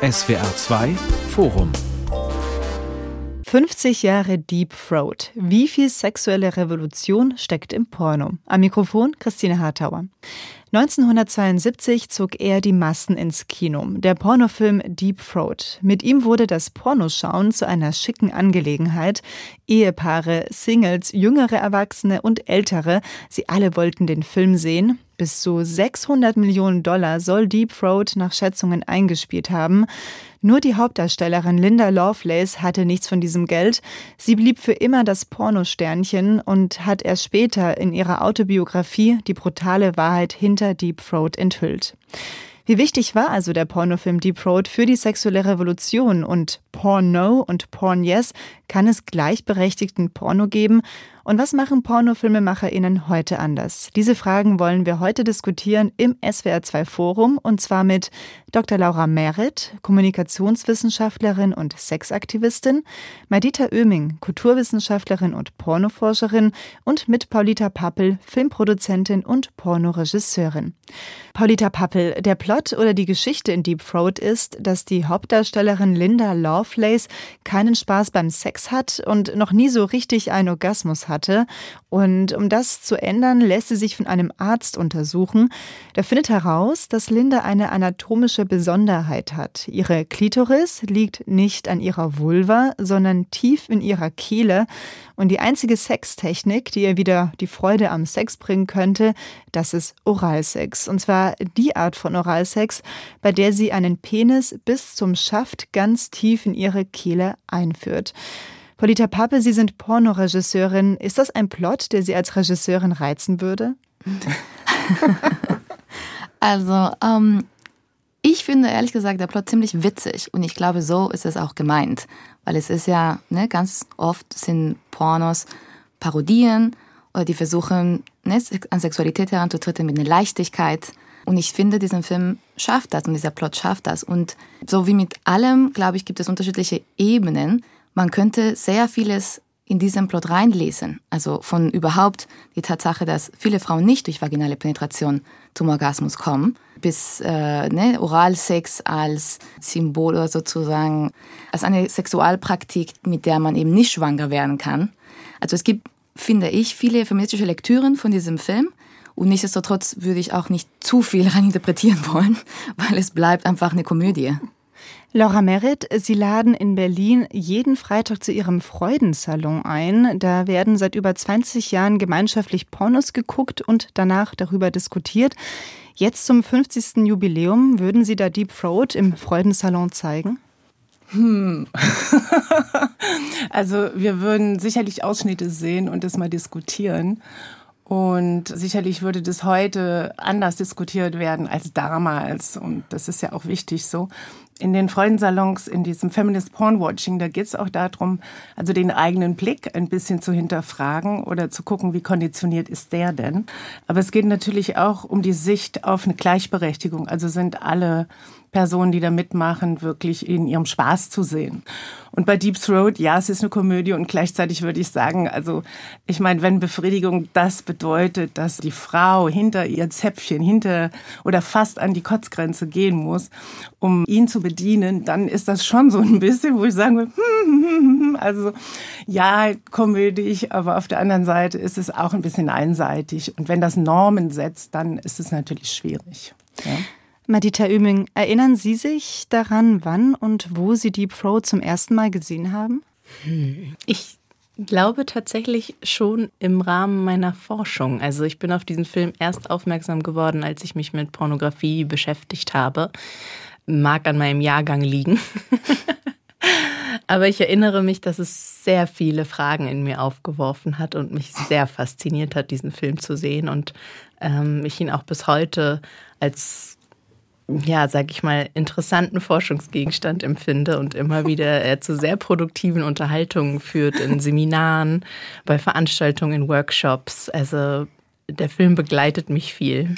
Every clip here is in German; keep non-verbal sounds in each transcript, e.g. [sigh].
SWR 2 Forum 50 Jahre Deep Throat. Wie viel sexuelle Revolution steckt im Porno? Am Mikrofon Christine Hartauer. 1972 zog er die Massen ins Kino, der Pornofilm Deep Throat. Mit ihm wurde das Pornoschauen zu einer schicken Angelegenheit. Ehepaare, Singles, jüngere Erwachsene und ältere, sie alle wollten den Film sehen. Bis zu 600 Millionen Dollar soll Deep Throat nach Schätzungen eingespielt haben. Nur die Hauptdarstellerin Linda Lovelace hatte nichts von diesem Geld. Sie blieb für immer das Pornosternchen und hat erst später in ihrer Autobiografie die brutale Wahrheit hinter Deep Throat enthüllt. Wie wichtig war also der Pornofilm Deep Throat für die sexuelle Revolution und Porn No und Porn Yes? Kann es gleichberechtigten Porno geben? Und was machen PornofilmemacherInnen heute anders? Diese Fragen wollen wir heute diskutieren im SWR2 Forum und zwar mit Dr. Laura Merit, Kommunikationswissenschaftlerin und Sexaktivistin, Madita Oeming, Kulturwissenschaftlerin und Pornoforscherin und mit Paulita Pappel, Filmproduzentin und Pornoregisseurin. Paulita Pappel, der Plot oder die Geschichte in Deep Throat ist, dass die Hauptdarstellerin Linda Lovelace keinen Spaß beim Sex hat und noch nie so richtig einen Orgasmus hat hatte. Und um das zu ändern, lässt sie sich von einem Arzt untersuchen. Der findet heraus, dass Linda eine anatomische Besonderheit hat. Ihre Klitoris liegt nicht an ihrer Vulva, sondern tief in ihrer Kehle. Und die einzige Sextechnik, die ihr wieder die Freude am Sex bringen könnte, das ist Oralsex. Und zwar die Art von Oralsex, bei der sie einen Penis bis zum Schaft ganz tief in ihre Kehle einführt. Polita Pappe, Sie sind Pornoregisseurin. Ist das ein Plot, der Sie als Regisseurin reizen würde? [laughs] also, ähm, ich finde ehrlich gesagt der Plot ziemlich witzig und ich glaube, so ist es auch gemeint. Weil es ist ja, ne, ganz oft sind Pornos Parodien oder die versuchen, ne, an Sexualität heranzutreten mit einer Leichtigkeit. Und ich finde, diesen Film schafft das und dieser Plot schafft das. Und so wie mit allem, glaube ich, gibt es unterschiedliche Ebenen man könnte sehr vieles in diesem Plot reinlesen. Also von überhaupt die Tatsache, dass viele Frauen nicht durch vaginale Penetration zum Orgasmus kommen, bis äh, ne, Oralsex als Symbol oder sozusagen als eine Sexualpraktik, mit der man eben nicht schwanger werden kann. Also es gibt, finde ich, viele feministische Lektüren von diesem Film. Und nichtsdestotrotz würde ich auch nicht zu viel [laughs] reininterpretieren wollen, weil es bleibt einfach eine Komödie. Laura Merritt, Sie laden in Berlin jeden Freitag zu Ihrem Freudensalon ein. Da werden seit über 20 Jahren gemeinschaftlich Pornos geguckt und danach darüber diskutiert. Jetzt zum 50. Jubiläum würden Sie da Deep Throat im Freudensalon zeigen? Hm. [laughs] also wir würden sicherlich Ausschnitte sehen und das mal diskutieren. Und sicherlich würde das heute anders diskutiert werden als damals. Und das ist ja auch wichtig so in den Freudensalons, in diesem Feminist Porn Watching, da geht es auch darum, also den eigenen Blick ein bisschen zu hinterfragen oder zu gucken, wie konditioniert ist der denn. Aber es geht natürlich auch um die Sicht auf eine Gleichberechtigung. Also sind alle Personen, die da mitmachen, wirklich in ihrem Spaß zu sehen. Und bei Deep Throat, ja, es ist eine Komödie und gleichzeitig würde ich sagen, also ich meine, wenn Befriedigung das bedeutet, dass die Frau hinter ihr Zäpfchen, hinter oder fast an die Kotzgrenze gehen muss, um ihn zu bedienen, dann ist das schon so ein bisschen, wo ich sagen will, also ja, komödisch, aber auf der anderen Seite ist es auch ein bisschen einseitig. Und wenn das Normen setzt, dann ist es natürlich schwierig. Ja. Madita Oeming, erinnern Sie sich daran, wann und wo Sie Deep Throat zum ersten Mal gesehen haben? Hm. Ich glaube tatsächlich schon im Rahmen meiner Forschung. Also ich bin auf diesen Film erst aufmerksam geworden, als ich mich mit Pornografie beschäftigt habe. Mag an meinem Jahrgang liegen. [laughs] Aber ich erinnere mich, dass es sehr viele Fragen in mir aufgeworfen hat und mich sehr fasziniert hat, diesen Film zu sehen. Und ähm, ich ihn auch bis heute als ja, sag ich mal, interessanten Forschungsgegenstand empfinde und immer wieder äh, zu sehr produktiven Unterhaltungen führt in Seminaren, bei Veranstaltungen, in Workshops. Also der Film begleitet mich viel.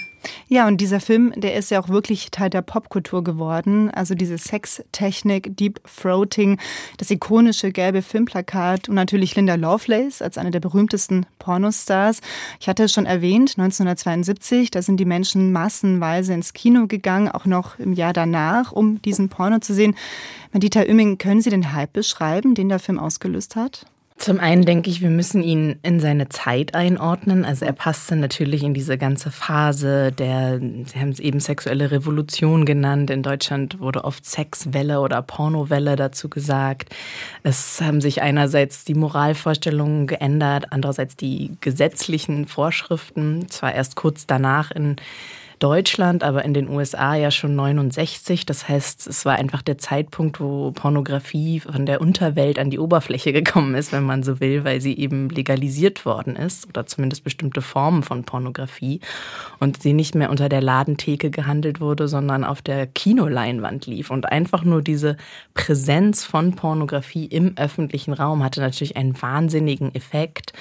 Ja, und dieser Film, der ist ja auch wirklich Teil der Popkultur geworden. Also diese Sextechnik, Deep Throating, das ikonische gelbe Filmplakat und natürlich Linda Lovelace als eine der berühmtesten Pornostars. Ich hatte es schon erwähnt, 1972, da sind die Menschen massenweise ins Kino gegangen, auch noch im Jahr danach, um diesen Porno zu sehen. Madita Ümming, können Sie den Hype beschreiben, den der Film ausgelöst hat? Zum einen denke ich, wir müssen ihn in seine Zeit einordnen. Also er passte natürlich in diese ganze Phase der, Sie haben es eben sexuelle Revolution genannt. In Deutschland wurde oft Sexwelle oder Pornowelle dazu gesagt. Es haben sich einerseits die Moralvorstellungen geändert, andererseits die gesetzlichen Vorschriften. Zwar erst kurz danach in Deutschland, aber in den USA ja schon 69. Das heißt, es war einfach der Zeitpunkt, wo Pornografie von der Unterwelt an die Oberfläche gekommen ist, wenn man so will, weil sie eben legalisiert worden ist oder zumindest bestimmte Formen von Pornografie und sie nicht mehr unter der Ladentheke gehandelt wurde, sondern auf der Kinoleinwand lief. Und einfach nur diese Präsenz von Pornografie im öffentlichen Raum hatte natürlich einen wahnsinnigen Effekt.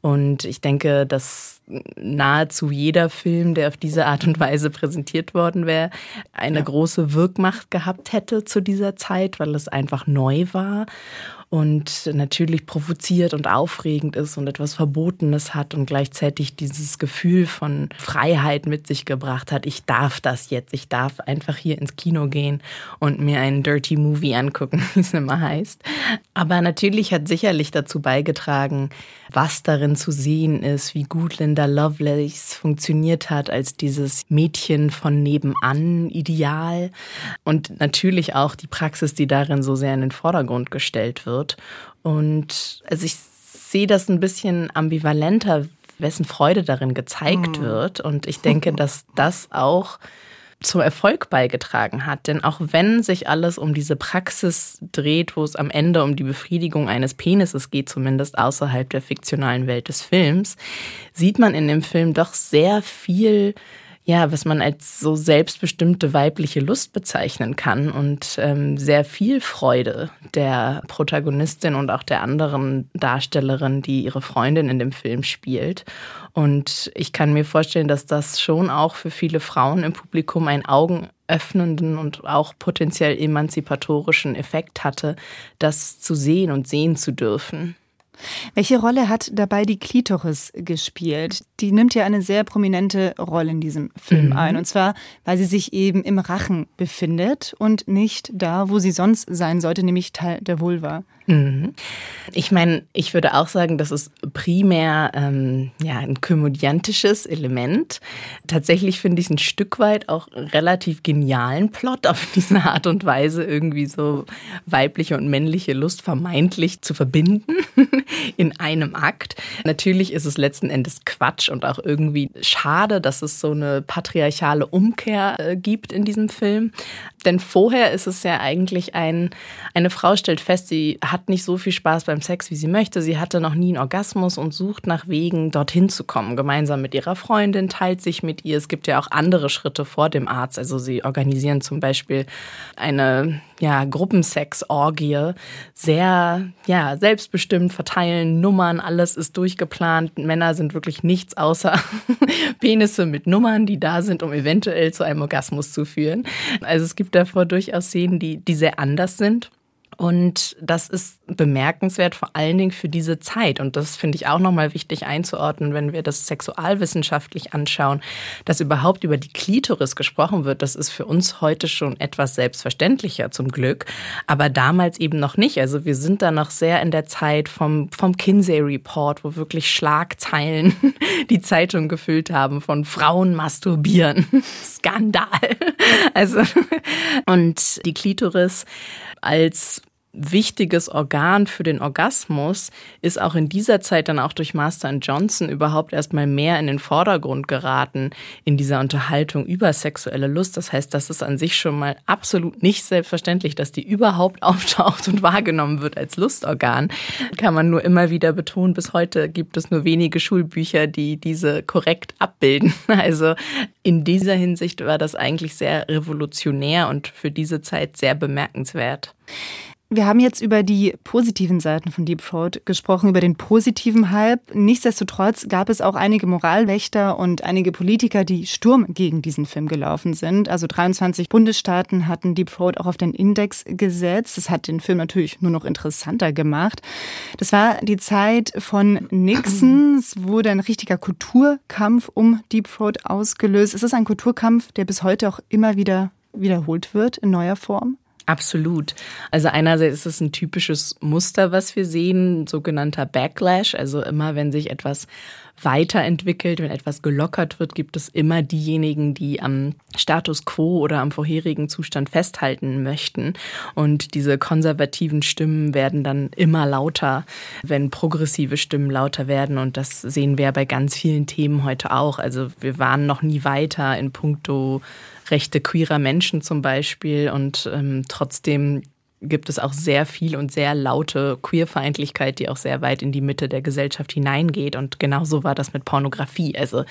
Und ich denke, dass nahezu jeder Film, der auf diese Art und Weise präsentiert worden wäre, eine ja. große Wirkmacht gehabt hätte zu dieser Zeit, weil es einfach neu war und natürlich provoziert und aufregend ist und etwas Verbotenes hat und gleichzeitig dieses Gefühl von Freiheit mit sich gebracht hat. Ich darf das jetzt. Ich darf einfach hier ins Kino gehen und mir einen Dirty Movie angucken, [laughs] wie es immer heißt. Aber natürlich hat sicherlich dazu beigetragen, was darin zu sehen ist, wie gut Linda Lovelace funktioniert hat als dieses Mädchen von nebenan Ideal und natürlich auch die Praxis, die darin so sehr in den Vordergrund gestellt wird wird. Und also ich sehe das ein bisschen ambivalenter, wessen Freude darin gezeigt mhm. wird. Und ich denke, [laughs] dass das auch zum Erfolg beigetragen hat. Denn auch wenn sich alles um diese Praxis dreht, wo es am Ende um die Befriedigung eines Penises geht, zumindest außerhalb der fiktionalen Welt des Films, sieht man in dem Film doch sehr viel ja, was man als so selbstbestimmte weibliche Lust bezeichnen kann und ähm, sehr viel Freude der Protagonistin und auch der anderen Darstellerin, die ihre Freundin in dem Film spielt. Und ich kann mir vorstellen, dass das schon auch für viele Frauen im Publikum einen augenöffnenden und auch potenziell emanzipatorischen Effekt hatte, das zu sehen und sehen zu dürfen. Welche Rolle hat dabei die Klitoris gespielt? Die nimmt ja eine sehr prominente Rolle in diesem Film mhm. ein. Und zwar, weil sie sich eben im Rachen befindet und nicht da, wo sie sonst sein sollte, nämlich Teil der Vulva. Mhm. Ich meine, ich würde auch sagen, das ist primär ähm, ja, ein komödiantisches Element. Tatsächlich finde ich es ein Stück weit auch relativ genialen Plot auf [laughs] diese Art und Weise, irgendwie so weibliche und männliche Lust vermeintlich zu verbinden [laughs] in einem Akt. Natürlich ist es letzten Endes Quatsch und auch irgendwie schade, dass es so eine patriarchale Umkehr äh, gibt in diesem Film. Denn vorher ist es ja eigentlich ein, eine Frau stellt fest, sie hat nicht so viel Spaß beim Sex, wie sie möchte. Sie hatte noch nie einen Orgasmus und sucht nach Wegen, dorthin zu kommen. Gemeinsam mit ihrer Freundin, teilt sich mit ihr. Es gibt ja auch andere Schritte vor dem Arzt. Also sie organisieren zum Beispiel eine ja, Gruppensex-Orgie. Sehr ja, selbstbestimmt, verteilen Nummern, alles ist durchgeplant. Männer sind wirklich nichts außer [laughs] Penisse mit Nummern, die da sind, um eventuell zu einem Orgasmus zu führen. Also es gibt davor durchaus Szenen, die, die sehr anders sind. Und das ist bemerkenswert, vor allen Dingen für diese Zeit. Und das finde ich auch nochmal wichtig einzuordnen, wenn wir das sexualwissenschaftlich anschauen, dass überhaupt über die Klitoris gesprochen wird. Das ist für uns heute schon etwas selbstverständlicher zum Glück, aber damals eben noch nicht. Also wir sind da noch sehr in der Zeit vom, vom Kinsey Report, wo wirklich Schlagzeilen [laughs] die Zeitung gefüllt haben von Frauen masturbieren. [laughs] Skandal. Also, und die Klitoris als wichtiges Organ für den Orgasmus ist auch in dieser Zeit dann auch durch Master Johnson überhaupt erstmal mehr in den Vordergrund geraten in dieser Unterhaltung über sexuelle Lust. Das heißt, das ist an sich schon mal absolut nicht selbstverständlich, dass die überhaupt [laughs] auftaucht und wahrgenommen wird als Lustorgan. Kann man nur immer wieder betonen. Bis heute gibt es nur wenige Schulbücher, die diese korrekt abbilden. [laughs] Also in dieser Hinsicht war das eigentlich sehr revolutionär und für diese Zeit sehr bemerkenswert. Wir haben jetzt über die positiven Seiten von Deep Throat gesprochen, über den positiven Hype. Nichtsdestotrotz gab es auch einige Moralwächter und einige Politiker, die Sturm gegen diesen Film gelaufen sind. Also 23 Bundesstaaten hatten Deep Throat auch auf den Index gesetzt. Das hat den Film natürlich nur noch interessanter gemacht. Das war die Zeit von Nixon. Es wurde ein richtiger Kulturkampf um Deep Throat ausgelöst. Es ist ein Kulturkampf, der bis heute auch immer wieder wiederholt wird in neuer Form. Absolut. Also einerseits ist es ein typisches Muster, was wir sehen, sogenannter Backlash. Also immer, wenn sich etwas weiterentwickelt, wenn etwas gelockert wird, gibt es immer diejenigen, die am Status quo oder am vorherigen Zustand festhalten möchten. Und diese konservativen Stimmen werden dann immer lauter, wenn progressive Stimmen lauter werden. Und das sehen wir bei ganz vielen Themen heute auch. Also wir waren noch nie weiter in puncto Rechte queerer Menschen zum Beispiel. Und ähm, trotzdem gibt es auch sehr viel und sehr laute Queerfeindlichkeit, die auch sehr weit in die Mitte der Gesellschaft hineingeht. Und genauso war das mit Pornografie. Also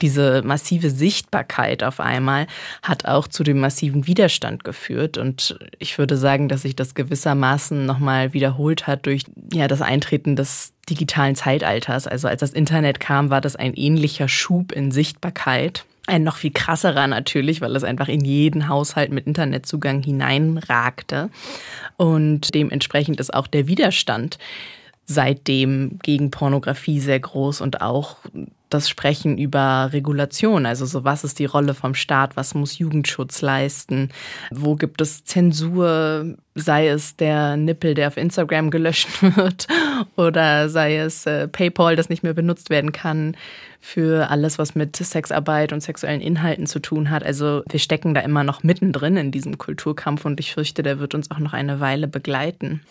diese massive Sichtbarkeit auf einmal hat auch zu dem massiven Widerstand geführt. Und ich würde sagen, dass sich das gewissermaßen nochmal wiederholt hat durch ja, das Eintreten des digitalen Zeitalters. Also als das Internet kam, war das ein ähnlicher Schub in Sichtbarkeit. Ein noch viel krasserer natürlich, weil es einfach in jeden Haushalt mit Internetzugang hineinragte. Und dementsprechend ist auch der Widerstand seitdem gegen Pornografie sehr groß und auch das Sprechen über Regulation, also so was ist die Rolle vom Staat, was muss Jugendschutz leisten, wo gibt es Zensur, sei es der Nippel, der auf Instagram gelöscht [laughs] wird oder sei es äh, PayPal, das nicht mehr benutzt werden kann für alles, was mit Sexarbeit und sexuellen Inhalten zu tun hat. Also wir stecken da immer noch mittendrin in diesem Kulturkampf und ich fürchte, der wird uns auch noch eine Weile begleiten.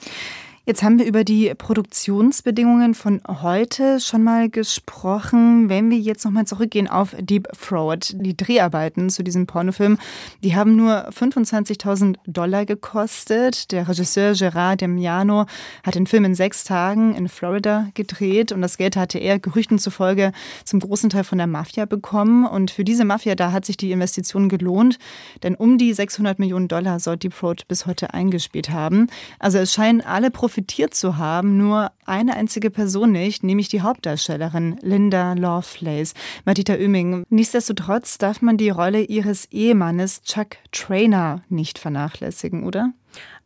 Jetzt haben wir über die Produktionsbedingungen von heute schon mal gesprochen. Wenn wir jetzt nochmal zurückgehen auf Deep Throat, die Dreharbeiten zu diesem Pornofilm, die haben nur 25.000 Dollar gekostet. Der Regisseur Gerard Demiano hat den Film in sechs Tagen in Florida gedreht und das Geld hatte er Gerüchten zufolge zum großen Teil von der Mafia bekommen. Und für diese Mafia, da hat sich die Investition gelohnt, denn um die 600 Millionen Dollar soll Deep Throat bis heute eingespielt haben. Also es scheinen alle Profis profitiert zu haben, nur eine einzige Person nicht, nämlich die Hauptdarstellerin Linda Lovelace. Matita Oeming, nichtsdestotrotz darf man die Rolle ihres Ehemannes Chuck Trainer nicht vernachlässigen, oder?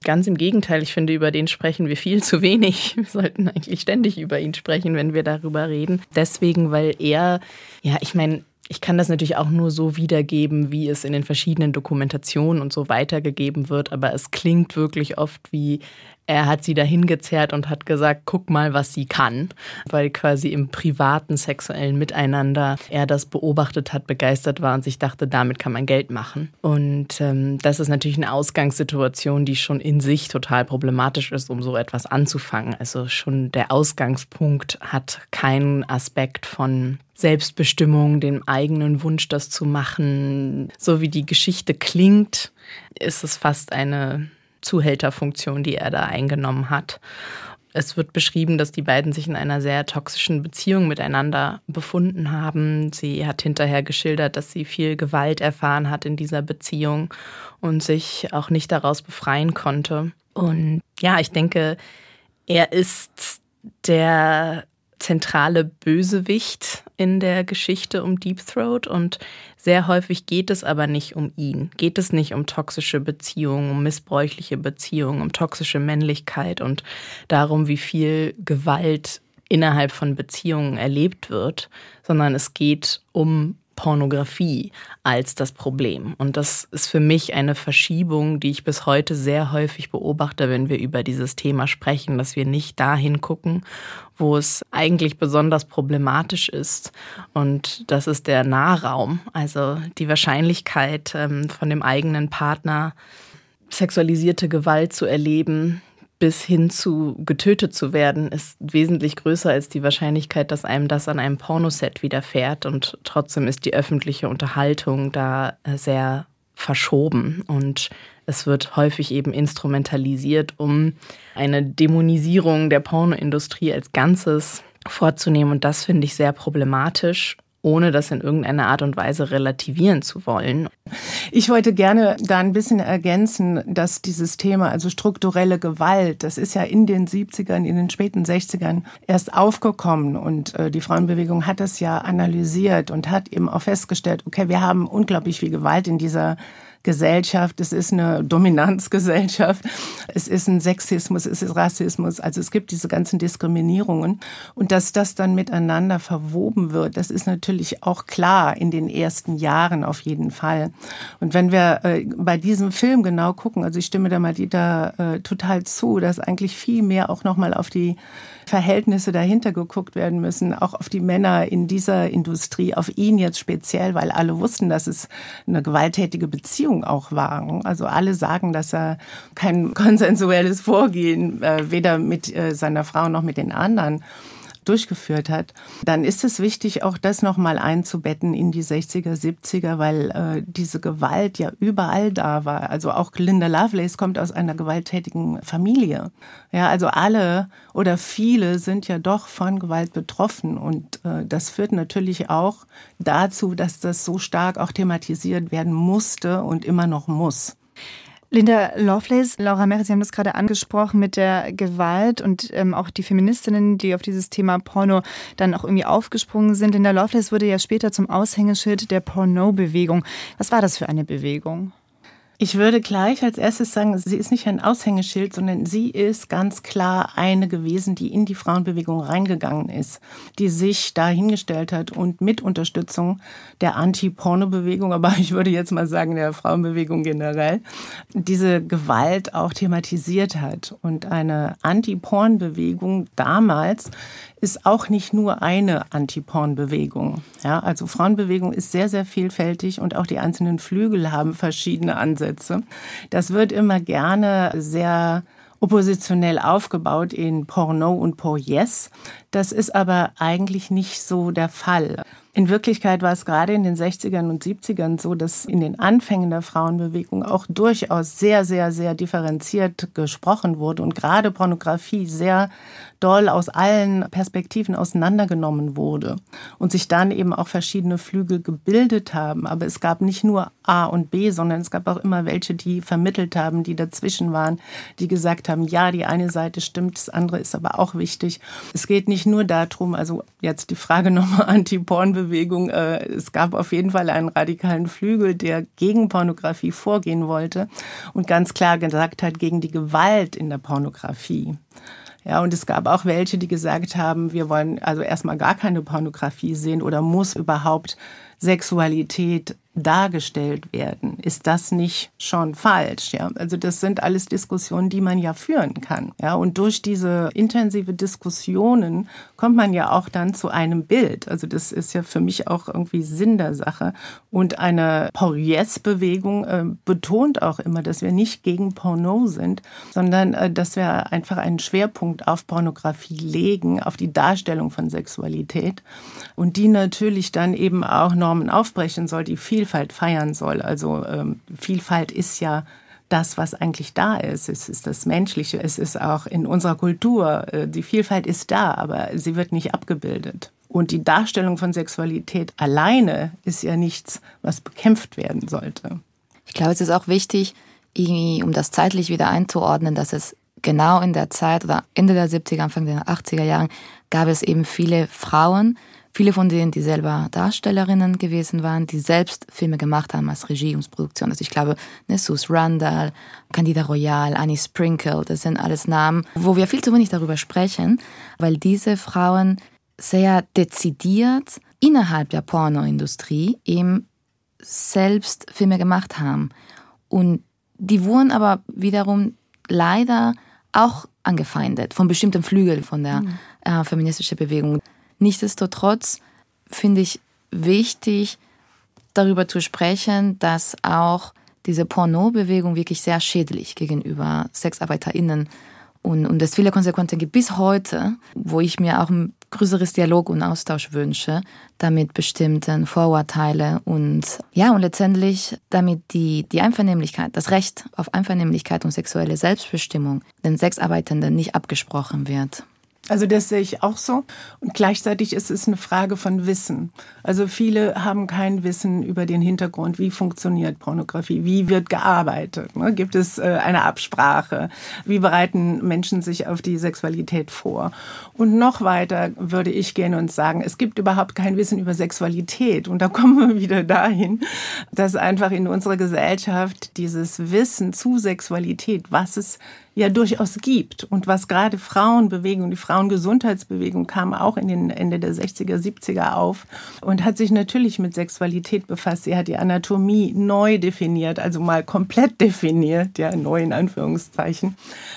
Ganz im Gegenteil, ich finde, über den sprechen wir viel zu wenig. [laughs] Wir sollten eigentlich ständig über ihn sprechen, wenn wir darüber reden. Deswegen, weil er, ja, ich meine, ich kann das natürlich auch nur so wiedergeben, wie es in den verschiedenen Dokumentationen und so weitergegeben wird, aber es klingt wirklich oft wie er hat sie dahin gezerrt und hat gesagt, guck mal, was sie kann, weil quasi im privaten sexuellen Miteinander er das beobachtet hat, begeistert war und sich dachte, damit kann man Geld machen. Und ähm, das ist natürlich eine Ausgangssituation, die schon in sich total problematisch ist, um so etwas anzufangen. Also schon der Ausgangspunkt hat keinen Aspekt von Selbstbestimmung, dem eigenen Wunsch, das zu machen. So wie die Geschichte klingt, ist es fast eine Zuhälterfunktion, die er da eingenommen hat. Es wird beschrieben, dass die beiden sich in einer sehr toxischen Beziehung miteinander befunden haben. Sie hat hinterher geschildert, dass sie viel Gewalt erfahren hat in dieser Beziehung und sich auch nicht daraus befreien konnte. Und ja, ich denke, er ist der zentrale Bösewicht in der Geschichte um Deep Throat und sehr häufig geht es aber nicht um ihn. Geht es nicht um toxische Beziehungen, um missbräuchliche Beziehungen, um toxische Männlichkeit und darum, wie viel Gewalt innerhalb von Beziehungen erlebt wird, sondern es geht um Pornografie als das Problem. Und das ist für mich eine Verschiebung, die ich bis heute sehr häufig beobachte, wenn wir über dieses Thema sprechen, dass wir nicht dahin gucken, wo es eigentlich besonders problematisch ist. Und das ist der Nahraum, also die Wahrscheinlichkeit ähm, von dem eigenen Partner sexualisierte Gewalt zu erleben, bis hin zu getötet zu werden, ist wesentlich größer als die Wahrscheinlichkeit, dass einem das an einem Pornoset widerfährt. Und trotzdem ist die öffentliche Unterhaltung da äh, sehr verschoben und es wird häufig eben instrumentalisiert, um eine Dämonisierung der Pornoindustrie als Ganzes vorzunehmen. Und das finde ich sehr problematisch. Ohne das in irgendeiner Art und Weise relativieren zu wollen. Ich wollte gerne da ein bisschen ergänzen, dass dieses Thema, also strukturelle Gewalt, das ist ja in den 70ern, in den späten 60ern erst aufgekommen und äh, die Frauenbewegung hat das ja analysiert und hat eben auch festgestellt, okay, wir haben unglaublich viel Gewalt in dieser Gesellschaft, es ist eine Dominanzgesellschaft, es ist ein Sexismus, es ist Rassismus, also es gibt diese ganzen Diskriminierungen und dass das dann miteinander verwoben wird, das ist natürlich auch klar in den ersten Jahren auf jeden Fall. Und wenn wir äh, bei diesem Film genau gucken, also ich stimme da mal äh, total zu, dass eigentlich viel mehr auch nochmal auf die Verhältnisse dahinter geguckt werden müssen, auch auf die Männer in dieser Industrie, auf ihn jetzt speziell, weil alle wussten, dass es eine gewalttätige Beziehung auch war. Also alle sagen, dass er kein konsensuelles Vorgehen äh, weder mit äh, seiner Frau noch mit den anderen durchgeführt hat, dann ist es wichtig, auch das nochmal einzubetten in die 60er, 70er, weil äh, diese Gewalt ja überall da war. Also auch Linda Lovelace kommt aus einer gewalttätigen Familie. Ja, also alle oder viele sind ja doch von Gewalt betroffen und äh, das führt natürlich auch dazu, dass das so stark auch thematisiert werden musste und immer noch muss. Linda Lovelace, Laura Merz, Sie haben das gerade angesprochen mit der Gewalt und ähm, auch die Feministinnen, die auf dieses Thema Porno dann auch irgendwie aufgesprungen sind. Linda Lovelace wurde ja später zum Aushängeschild der Porno-Bewegung. Was war das für eine Bewegung? Ich würde gleich als erstes sagen, sie ist nicht ein Aushängeschild, sondern sie ist ganz klar eine gewesen, die in die Frauenbewegung reingegangen ist, die sich da hingestellt hat und mit Unterstützung der Anti-Porno-Bewegung, aber [laughs] ich würde jetzt mal sagen der Frauenbewegung generell, diese Gewalt auch thematisiert hat. Und eine Anti-Porn-Bewegung damals ist auch nicht nur eine Anti-Porn-Bewegung. Ja, also Frauenbewegung ist sehr, sehr vielfältig und auch die einzelnen Flügel haben verschiedene Ansätze. Das wird immer gerne sehr oppositionell aufgebaut in Porno und Porjes. Das ist aber eigentlich nicht so der Fall. In Wirklichkeit war es gerade in den 60ern und 70ern so, dass in den Anfängen der Frauenbewegung auch durchaus sehr, sehr, sehr differenziert gesprochen wurde und gerade Pornografie sehr doll aus allen Perspektiven auseinandergenommen wurde und sich dann eben auch verschiedene Flügel gebildet haben. Aber es gab nicht nur A und B, sondern es gab auch immer welche, die vermittelt haben, die dazwischen waren, die gesagt haben, ja, die eine Seite stimmt, das andere ist aber auch wichtig. Es geht nicht nur darum, also jetzt die Frage [laughs] nochmal Anti-Porn Bewegung. Äh, es gab auf jeden Fall einen radikalen Flügel, der gegen Pornografie vorgehen wollte und ganz klar gesagt hat, gegen die Gewalt in der Pornografie. Ja, und es gab auch welche, die gesagt haben, wir wollen also erstmal gar keine Pornografie sehen oder muss überhaupt Sexualität dargestellt werden. Ist das nicht schon falsch? Ja, also das sind alles Diskussionen, die man ja führen kann. Ja, und durch diese intensive Diskussionen kommt man ja auch dann zu einem Bild. Also das ist ja für mich auch irgendwie Sinn der Sache. Und eine Paul-Yes-Bewegung äh, betont auch immer, dass wir nicht gegen Porno sind, sondern äh, dass wir einfach einen Schwerpunkt auf Pornografie legen, auf die Darstellung von Sexualität und die natürlich dann eben auch Normen aufbrechen soll, die viel Vielfalt feiern soll. Also ähm, Vielfalt ist ja das, was eigentlich da ist. Es ist das Menschliche. Es ist auch in unserer Kultur. Äh, die Vielfalt ist da, aber sie wird nicht abgebildet. Und die Darstellung von Sexualität alleine ist ja nichts, was bekämpft werden sollte. Ich glaube, es ist auch wichtig, um das zeitlich wieder einzuordnen, dass es genau in der Zeit oder Ende der 70er, Anfang der 80er Jahren gab es eben viele Frauen, Viele von denen, die selber Darstellerinnen gewesen waren, die selbst Filme gemacht haben als Regierungsproduktion. Also ich glaube, ne, Sus Randall, Candida Royal, Annie Sprinkle, das sind alles Namen, wo wir viel zu wenig darüber sprechen, weil diese Frauen sehr dezidiert innerhalb der Pornoindustrie eben selbst Filme gemacht haben. Und die wurden aber wiederum leider auch angefeindet von bestimmten Flügeln von der mhm. äh, feministischen Bewegung. Nichtsdestotrotz finde ich wichtig, darüber zu sprechen, dass auch diese Porno-Bewegung wirklich sehr schädlich gegenüber SexarbeiterInnen und, und es viele Konsequenzen gibt bis heute, wo ich mir auch ein größeres Dialog und Austausch wünsche, damit bestimmten Vorurteile und ja, und letztendlich damit die, die Einvernehmlichkeit, das Recht auf Einvernehmlichkeit und sexuelle Selbstbestimmung den Sexarbeitenden nicht abgesprochen wird. Also das sehe ich auch so. Und gleichzeitig ist es eine Frage von Wissen. Also viele haben kein Wissen über den Hintergrund. Wie funktioniert Pornografie? Wie wird gearbeitet? Ne? Gibt es äh, eine Absprache? Wie bereiten Menschen sich auf die Sexualität vor? Und noch weiter würde ich gehen und sagen, es gibt überhaupt kein Wissen über Sexualität. Und da [laughs] kommen wir wieder dahin, dass einfach in unserer Gesellschaft dieses Wissen zu Sexualität, was es ja durchaus gibt und was gerade Frauenbewegung, die Frauengesundheitsbewegung kam auch in den Ende der 60er, 70er auf und hat sich natürlich mit Sexualität befasst. Sie hat die Anatomie neu definiert, also mal komplett definiert, ja, neu in Anführungszeichen.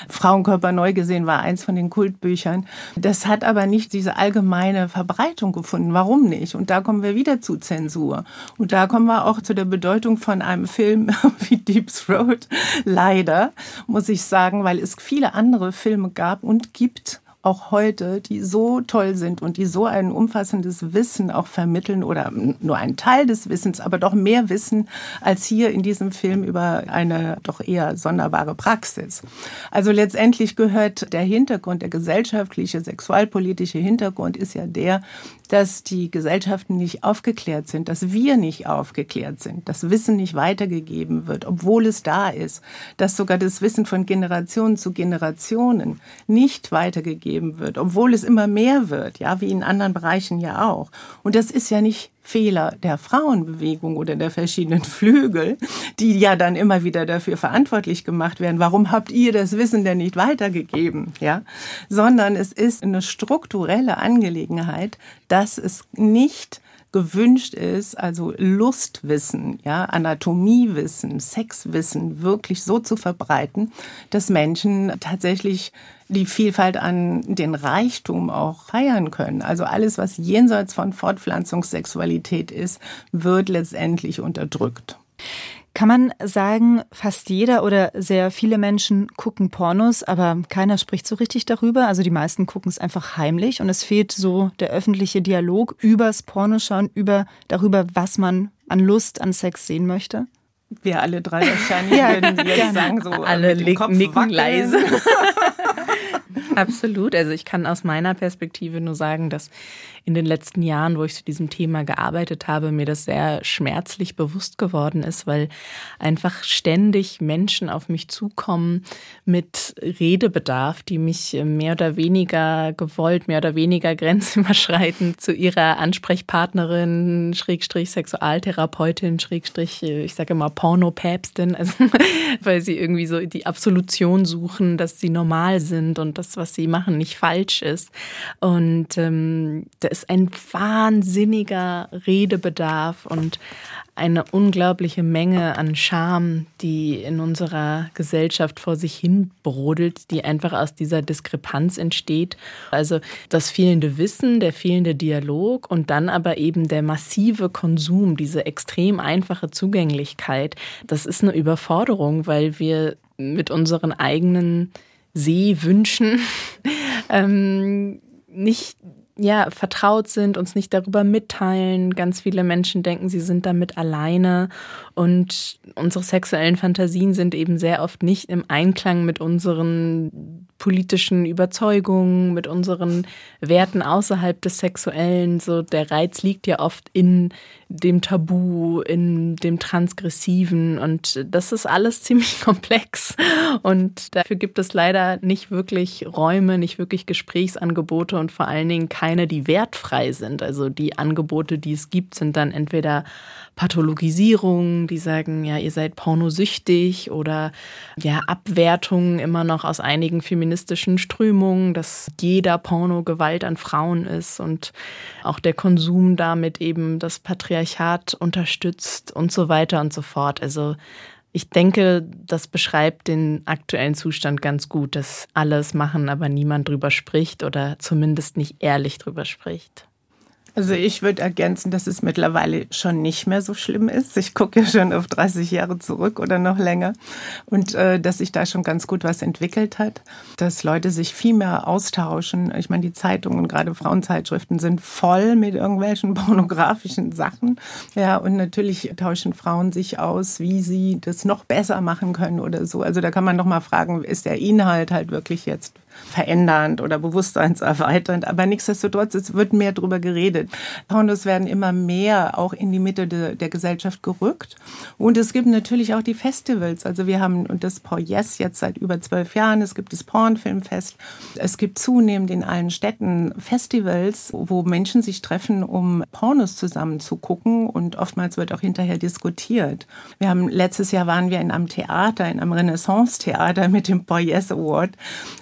Frauenkörper neu gesehen war eins von den Kultbüchern. Das hat aber nicht diese allgemeine Verbreitung gefunden. Warum nicht? Und da kommen wir wieder zu Zensur. Und da kommen wir auch zu der Bedeutung von einem Film [laughs] wie Deep Throat. Leider, muss ich sagen, weil es viele andere Filme gab und gibt, auch heute, die so toll sind und die so ein umfassendes Wissen auch vermitteln oder nur einen Teil des Wissens, aber doch mehr Wissen als hier in diesem Film über eine doch eher sonderbare Praxis. Also letztendlich gehört der Hintergrund, der gesellschaftliche, sexualpolitische Hintergrund ist ja der, dass die Gesellschaften nicht aufgeklärt sind, dass wir nicht aufgeklärt sind, dass Wissen nicht weitergegeben wird, obwohl es da ist, dass sogar das Wissen von Generation zu Generationen nicht weitergegeben ausgegeben wird, obwohl es immer mehr wird, ja, wie in anderen Bereichen ja auch. Und das ist ja nicht Fehler der Frauenbewegung oder der verschiedenen [laughs] Flügel, die ja dann immer wieder dafür verantwortlich gemacht werden. Warum habt ihr das Wissen denn nicht weitergegeben? Ja, sondern es ist eine strukturelle Angelegenheit, dass es nicht gewünscht ist, also Lustwissen, ja, Anatomiewissen, Sexwissen wirklich so zu verbreiten, dass Menschen tatsächlich die Vielfalt an den Reichtum auch feiern können. Also alles, was jenseits von Fortpflanzungssexualität ist, wird letztendlich unterdrückt. Kann man sagen, fast jeder oder sehr viele Menschen gucken Pornos, aber keiner spricht so richtig darüber. Also die meisten gucken es einfach heimlich und es fehlt so der öffentliche Dialog übers Pornoschauen, über darüber, was man an Lust, an Sex sehen möchte? Wir alle drei [laughs] wahrscheinlich ja, würden jetzt gerne. sagen, so alle nicken leise. [laughs] Absolut. Also ich kann aus meiner Perspektive nur sagen, dass in den letzten Jahren, wo ich zu diesem Thema gearbeitet habe, mir das sehr schmerzlich bewusst geworden ist, weil einfach ständig Menschen auf mich zukommen mit Redebedarf, die mich mehr oder weniger gewollt, mehr oder weniger [laughs] grenzüberschreitend zu ihrer Ansprechpartnerin, Schrägstrich Sexualtherapeutin, Schrägstrich, ich sage immer Pornopäpstin, [laughs] also weil sie irgendwie so die Absolution suchen, dass sie normal sind und das, was sie machen, nicht falsch ist. Und ähm, ist ein wahnsinniger Redebedarf und eine unglaubliche Menge an Scham, die in unserer Gesellschaft vor sich hin brodelt, die einfach aus dieser Diskrepanz entsteht. Also das fehlende Wissen, der fehlende Dialog und dann aber eben der massive Konsum, diese extrem einfache Zugänglichkeit. Das ist eine Überforderung, weil wir mit unseren eigenen Sehwünschen [laughs] ähm, nicht ja, vertraut sind, uns nicht darüber mitteilen. Ganz viele Menschen denken, sie sind damit alleine. Und unsere sexuellen Fantasien sind eben sehr oft nicht im Einklang mit unseren politischen Überzeugungen, mit unseren Werten außerhalb des Sexuellen. So der Reiz liegt ja oft in dem Tabu, in dem Transgressiven und das ist alles [laughs] ziemlich komplex und dafür gibt es leider nicht wirklich Räume, nicht wirklich Gesprächsangebote und vor allen Dingen keine, die wertfrei sind. Also die Angebote, die es gibt, sind dann entweder Pathologisierung, die sagen, ja, ihr seid pornosüchtig oder ja, Abwertungen immer noch aus einigen feministischen Strömungen, dass jeder Porno Gewalt an Frauen ist und auch der Konsum damit eben das Patriarchat unterstützt und so weiter und so fort. Also ich denke, das beschreibt den aktuellen Zustand ganz gut, dass alles machen, aber niemand drüber spricht oder zumindest nicht ehrlich drüber spricht. Also ich würde ergänzen, dass es mittlerweile schon nicht mehr so schlimm ist. Ich gucke ja schon auf 30 Jahre zurück oder noch länger und äh, dass sich da schon ganz gut was entwickelt hat, dass Leute sich viel mehr austauschen. Ich meine, die Zeitungen, gerade Frauenzeitschriften, sind voll mit irgendwelchen [laughs] pornografischen Sachen. Ja, und natürlich tauschen Frauen sich aus, wie sie das noch besser machen können oder so. Also da kann man noch mal fragen, ist der Inhalt halt wirklich jetzt verändernd oder bewusstseinserweiternd. Aber nichtsdestotrotz, es wird mehr darüber geredet. Pornos werden immer mehr auch in die Mitte de, der Gesellschaft gerückt. Und es gibt natürlich auch die Festivals. Also wir haben das Por Yes jetzt seit über zwölf Jahren. Es gibt das Pornfilmfest. Es gibt zunehmend in allen Städten Festivals, wo Menschen sich treffen, um Pornos zusammen zu gucken. Und oftmals wird auch hinterher diskutiert. Wir haben letztes Jahr waren wir in einem Theater, in einem Renaissance-Theater mit dem Por Yes Award,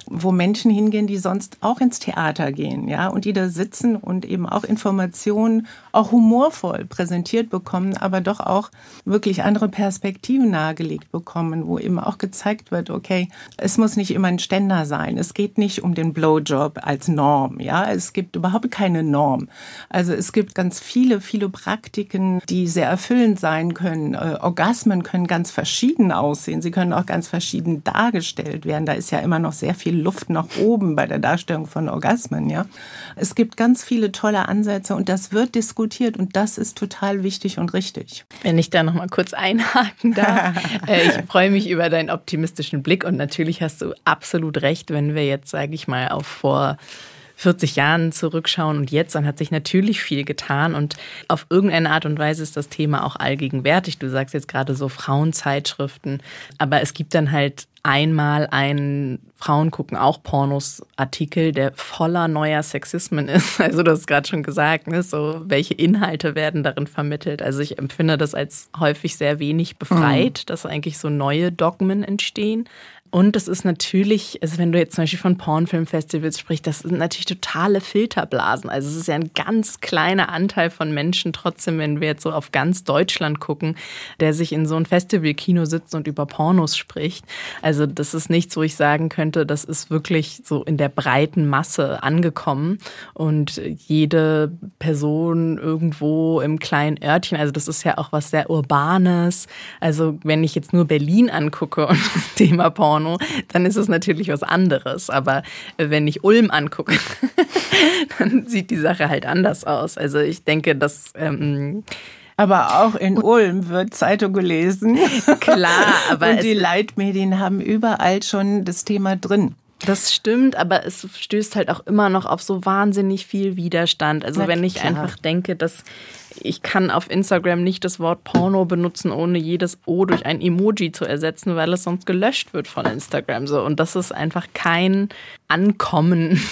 wo Menschen hingehen, die sonst auch ins Theater gehen, ja, und die da sitzen und eben auch Informationen auch humorvoll präsentiert bekommen, aber doch auch wirklich andere Perspektiven nahegelegt bekommen, wo eben auch gezeigt wird, okay, es muss nicht immer ein Ständer sein. Es geht nicht um den Blowjob als Norm, ja. Es gibt überhaupt keine Norm. Also es gibt ganz viele, viele Praktiken, die sehr erfüllend sein können. Äh, Orgasmen können ganz verschieden aussehen. Sie können auch ganz verschieden dargestellt werden. Da ist ja immer noch sehr viel Luft nach oben bei der Darstellung von Orgasmen, ja. Es gibt ganz viele tolle Ansätze und das wird diskutiert und das ist total wichtig und richtig. Wenn ich da noch mal kurz einhaken darf. [laughs] Äh, ich freue mich über deinen optimistischen Blick und natürlich hast du absolut recht, wenn wir jetzt, sage ich mal, auf vor 40 Jahren zurückschauen und jetzt, dann hat sich natürlich viel getan und auf irgendeine Art und Weise ist das Thema auch allgegenwärtig. Du sagst jetzt gerade so Frauenzeitschriften, aber es gibt dann halt einmal einen Frauen gucken auch Pornos Artikel, der voller neuer Sexismen ist. [laughs] Also du hast gerade schon gesagt, ne? so welche Inhalte werden darin vermittelt. Also ich empfinde das als häufig sehr wenig befreit, mhm. dass eigentlich so neue Dogmen entstehen. Und es ist natürlich, also wenn du jetzt zum Beispiel von Pornfilmfestivals sprichst, das sind natürlich totale Filterblasen. Also es ist ja ein ganz kleiner Anteil von Menschen, trotzdem, wenn wir jetzt so auf ganz Deutschland gucken, der sich in so ein Festivalkino sitzt und über Pornos spricht. Also das ist nichts, wo ich sagen könnte, das ist wirklich so in der breiten Masse angekommen. Und jede Person irgendwo im kleinen Örtchen, also das ist ja auch was sehr Urbanes. Also wenn ich jetzt nur Berlin angucke und [laughs] das Thema Porno Porno, dann ist es natürlich was anderes. Aber wenn ich Ulm angucke, [laughs] dann sieht die Sache halt anders aus. Also ich denke, dass. Ähm, aber auch in Ulm wird Zeitung gelesen. Klar, [laughs] aber. Und die Leitmedien haben überall schon das Thema drin. Das stimmt, aber es stößt halt auch immer noch auf so wahnsinnig viel Widerstand. Also Na, wenn ich klar. einfach denke, dass ich kann auf Instagram nicht das Wort Porno benutzen, ohne jedes O durch ein Emoji zu ersetzen, weil es sonst gelöscht wird von Instagram. So. Und das ist einfach kein Ankommen. [laughs]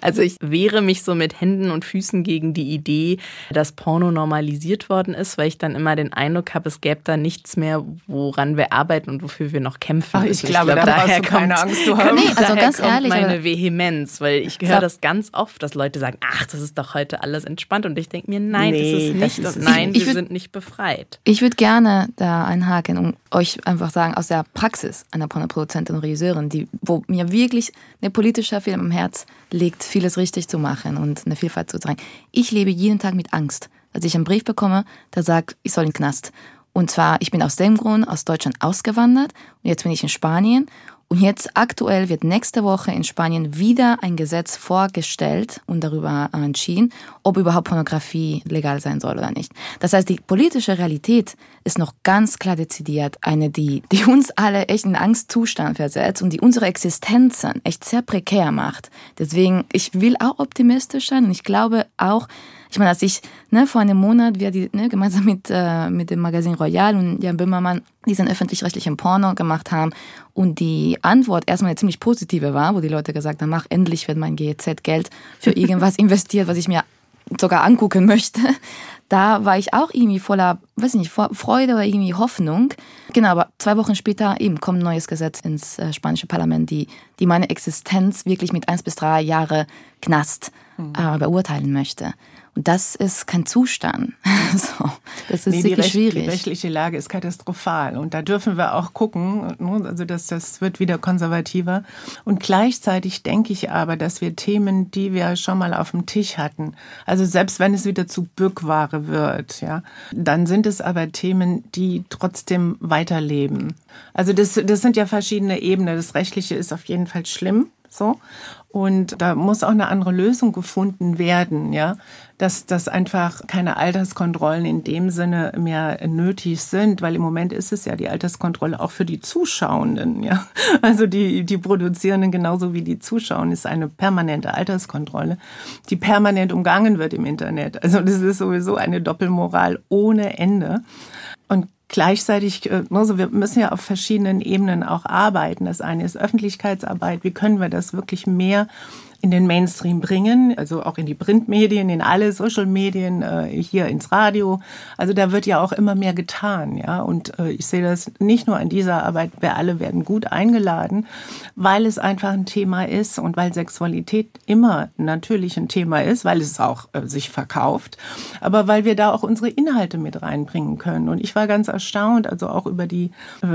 Also ich wehre mich so mit Händen und Füßen gegen die Idee, dass Porno normalisiert worden ist, weil ich dann immer den Eindruck habe, es gäbe da nichts mehr, woran wir arbeiten und wofür wir noch kämpfen. Ach, ich, ich glaube, glaub, daher kommt, keine Angst zu haben. Nee, also ganz ehrlich, meine Vehemenz, weil ich höre das ganz oft, dass Leute sagen, ach, das ist doch heute alles entspannt und ich denke mir, nein, nee, das ist nicht und nein, ich, wir würd, sind nicht befreit. Ich würde gerne da einhaken und euch einfach sagen, aus der Praxis einer Pornoproduzentin und Regisseurin, die, wo mir wirklich eine politische Film am Herz liegt, vieles richtig zu machen und eine Vielfalt zu zeigen. Ich lebe jeden Tag mit Angst, als ich einen Brief bekomme, der sagt, ich soll in den Knast. Und zwar, ich bin aus dem Grund aus Deutschland ausgewandert und jetzt bin ich in Spanien und jetzt aktuell wird nächste Woche in Spanien wieder ein Gesetz vorgestellt und darüber entschieden, ob überhaupt Pornografie legal sein soll oder nicht. Das heißt, die politische Realität ist noch ganz klar dezidiert eine, die, die uns alle echt in Angstzustand versetzt und die unsere Existenzen echt sehr prekär macht. Deswegen, ich will auch optimistisch sein und ich glaube auch, ich meine, als ich ne, vor einem Monat, wir die, ne, gemeinsam mit, äh, mit dem Magazin Royal und Jan Böhmermann diesen öffentlich-rechtlichen Porno gemacht haben und die Antwort erstmal eine ziemlich positive war, wo die Leute gesagt haben, mach endlich wird mein GEZ-Geld für irgendwas [laughs] investiert, was ich mir sogar angucken möchte. Da war ich auch irgendwie voller, weiß nicht, Freude oder irgendwie Hoffnung. Genau, aber zwei Wochen später eben kommt ein neues Gesetz ins äh, spanische Parlament, die, die meine Existenz wirklich mit eins bis drei Jahre Knast äh, beurteilen möchte. Das ist kein Zustand. [laughs] so, das ist nee, wirklich Recht, schwierig. Die rechtliche Lage ist katastrophal. Und da dürfen wir auch gucken. Ne, also das, das wird wieder konservativer. Und gleichzeitig denke ich aber, dass wir Themen, die wir schon mal auf dem Tisch hatten, also selbst wenn es wieder zu Bückware wird, ja, dann sind es aber Themen, die trotzdem weiterleben. Also das, das sind ja verschiedene Ebenen. Das Rechtliche ist auf jeden Fall schlimm. So. Und da muss auch eine andere Lösung gefunden werden, ja, dass, dass einfach keine Alterskontrollen in dem Sinne mehr nötig sind, weil im Moment ist es ja die Alterskontrolle auch für die Zuschauenden, ja. Also die, die Produzierenden genauso wie die Zuschauer ist eine permanente Alterskontrolle, die permanent umgangen wird im Internet. Also das ist sowieso eine Doppelmoral ohne Ende. Und gleichzeitig, also wir müssen ja auf verschiedenen Ebenen auch arbeiten. Das eine ist Öffentlichkeitsarbeit. Wie können wir das wirklich mehr in den Mainstream bringen, also auch in die Printmedien, in alle Social-Medien, äh, hier ins Radio. Also da wird ja auch immer mehr getan, ja. Und äh, ich sehe das nicht nur an dieser Arbeit, wir alle werden gut eingeladen, weil es einfach ein Thema ist und weil Sexualität immer natürlich ein Thema ist, weil es auch äh, sich verkauft, aber weil wir da auch unsere Inhalte mit reinbringen können. Und ich war ganz erstaunt, also auch über die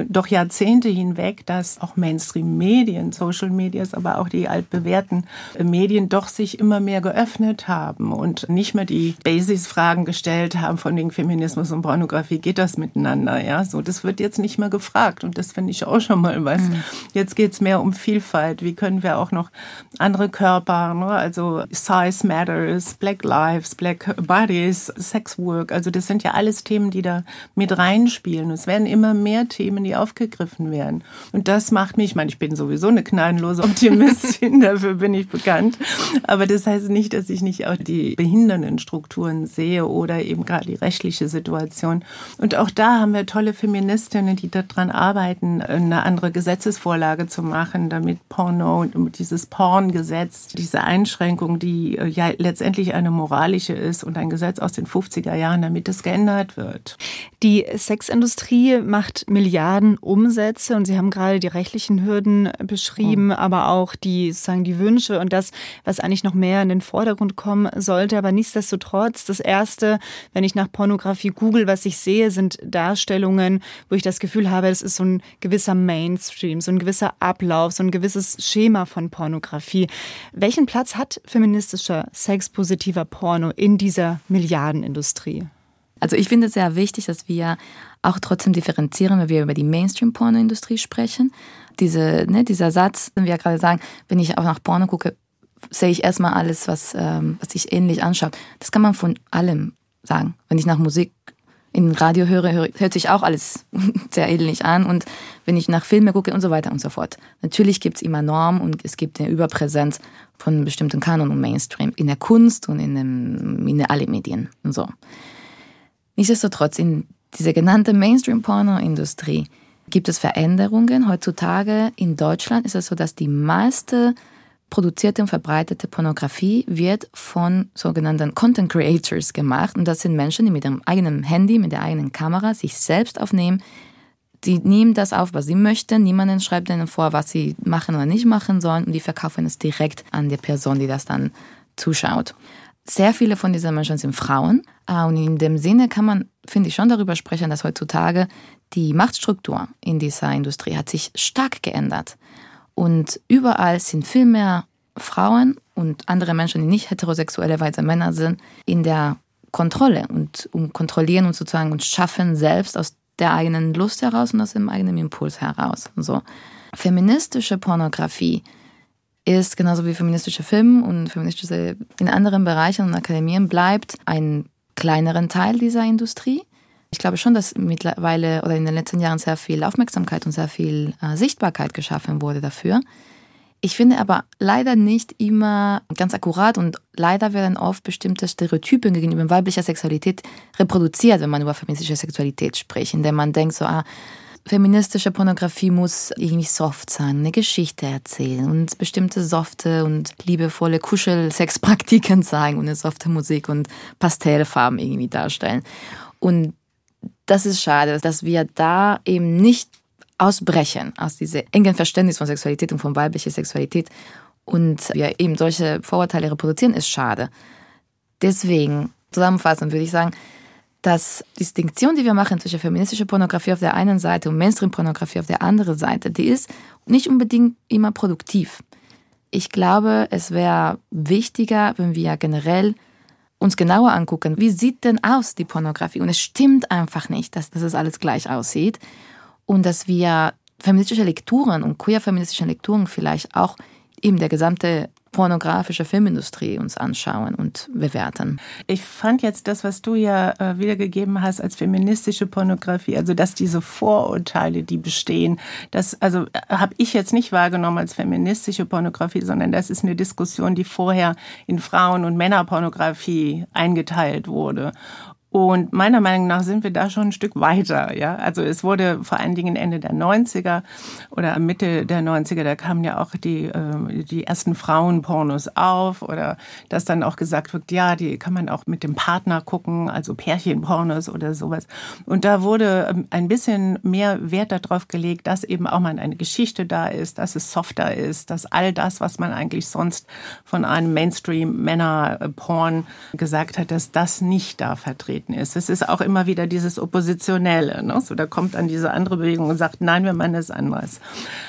doch Jahrzehnte hinweg, dass auch Mainstream-Medien, Social Medias, aber auch die altbewährten Medien doch sich immer mehr geöffnet haben und nicht mehr die Basis-Fragen gestellt haben von wegen Feminismus und Pornografie. Geht das miteinander? Ja, so, das wird jetzt nicht mehr gefragt und das finde ich auch schon mal was. Mhm. Jetzt geht es mehr um Vielfalt. Wie können wir auch noch andere Körper, ne? also Size Matters, Black Lives, Black Bodies, Sex Work, also das sind ja alles Themen, die da mit reinspielen. Es werden immer mehr Themen, die aufgegriffen werden. Und das macht mich, ich meine, ich bin sowieso eine knallenlose [laughs] Optimistin, dafür bin ich bekannt bekannt. Aber das heißt nicht, dass ich nicht auch die behindernden Strukturen sehe oder eben gerade die rechtliche Situation. Und auch da haben wir tolle Feministinnen, die daran arbeiten, eine andere Gesetzesvorlage zu machen, damit Porno, dieses Porngesetz, diese Einschränkung, die ja letztendlich eine moralische ist und ein Gesetz aus den 50er Jahren, damit es geändert wird. Die Sexindustrie macht Milliarden Umsätze und Sie haben gerade die rechtlichen Hürden beschrieben, mhm. aber auch die, sagen die Wünsche und das, was eigentlich noch mehr in den Vordergrund kommen sollte. Aber nichtsdestotrotz, das Erste, wenn ich nach Pornografie google, was ich sehe, sind Darstellungen, wo ich das Gefühl habe, es ist so ein gewisser Mainstream, so ein gewisser Ablauf, so ein gewisses Schema von Pornografie. Welchen Platz hat feministischer, sexpositiver Porno in dieser Milliardenindustrie? Also ich finde es sehr wichtig, dass wir auch trotzdem differenzieren, wenn wir über die Mainstream-Pornoindustrie sprechen. Diese, ne, dieser Satz, den wir gerade sagen, wenn ich auch nach Porno gucke, sehe ich erstmal alles, was, ähm, was sich ähnlich anschaut. Das kann man von allem sagen. Wenn ich nach Musik in Radio höre, höre, hört sich auch alles [laughs] sehr ähnlich an. Und wenn ich nach Filmen gucke und so weiter und so fort. Natürlich gibt es immer Normen und es gibt eine Überpräsenz von bestimmten Kanon und Mainstream in der Kunst und in, dem, in alle Medien und so. Nichtsdestotrotz, in dieser genannten Mainstream-Porno-Industrie gibt es Veränderungen. Heutzutage in Deutschland ist es so, dass die meiste produzierte und verbreitete Pornografie wird von sogenannten Content Creators gemacht. Und das sind Menschen, die mit ihrem eigenen Handy, mit der eigenen Kamera sich selbst aufnehmen. Die nehmen das auf, was sie möchten. Niemanden schreibt ihnen vor, was sie machen oder nicht machen sollen. Und die verkaufen es direkt an die Person, die das dann zuschaut. Sehr viele von diesen Menschen sind Frauen. Ah, und in dem Sinne kann man, finde ich, schon darüber sprechen, dass heutzutage die Machtstruktur in dieser Industrie hat sich stark geändert. Und überall sind viel mehr Frauen und andere Menschen, die nicht heterosexuelle weiße Männer sind, in der Kontrolle und um kontrollieren und sozusagen und schaffen selbst aus der eigenen Lust heraus und aus dem eigenen Impuls heraus. So. Feministische Pornografie ist genauso wie feministische Film und feministische in anderen Bereichen und Akademien bleibt ein kleineren Teil dieser Industrie. Ich glaube schon, dass mittlerweile oder in den letzten Jahren sehr viel Aufmerksamkeit und sehr viel äh, Sichtbarkeit geschaffen wurde dafür. Ich finde aber leider nicht immer ganz akkurat und leider werden oft bestimmte Stereotypen gegenüber weiblicher Sexualität reproduziert, wenn man über feministische Sexualität spricht, indem man denkt so, ah, feministische Pornografie muss irgendwie soft sein, eine Geschichte erzählen und bestimmte softe und liebevolle Kuschelsexpraktiken [laughs] zeigen und eine softe Musik und Pastellfarben irgendwie darstellen. Und das ist schade, dass wir da eben nicht ausbrechen aus diesem engen Verständnis von Sexualität und von weiblicher Sexualität und wir eben solche Vorurteile reproduzieren, ist schade. Deswegen, zusammenfassend würde ich sagen, dass Distinktion, die wir machen zwischen feministischer Pornografie auf der einen Seite und Mainstream-Pornografie auf der anderen Seite, die ist nicht unbedingt immer produktiv. Ich glaube, es wäre wichtiger, wenn wir generell uns genauer angucken, wie sieht denn aus die Pornografie? Und es stimmt einfach nicht, dass, es alles gleich aussieht. Und dass wir feministische Lekturen und queer-feministische Lekturen vielleicht auch eben der gesamte pornografische Filmindustrie uns anschauen und bewerten. Ich fand jetzt das, was du ja äh, wiedergegeben hast als feministische Pornografie, also dass diese Vorurteile, die bestehen, das also äh, habe ich jetzt nicht wahrgenommen als feministische Pornografie, sondern das ist eine Diskussion, die vorher in Frauen- und Männerpornografie eingeteilt wurde. Und meiner Meinung nach sind wir da schon ein Stück weiter. Ja? Also es wurde vor allen Dingen Ende der 90er oder Mitte der 90er, da kamen ja auch die, äh, die ersten Frauenpornos auf oder dass dann auch gesagt wird, ja, die kann man auch mit dem Partner gucken, also Pärchenpornos oder sowas. Und da wurde ähm, ein bisschen mehr Wert darauf gelegt, dass eben auch mal eine Geschichte da ist, dass es softer ist, dass all das, was man eigentlich sonst von einem Mainstream-Männer-Porn gesagt hat, dass das nicht da vertreten aufgetreten ist. Es ist auch immer wieder dieses Oppositionelle. Ne? So, da kommt dann diese andere Bewegung und sagt, nein, wir meinen es anders.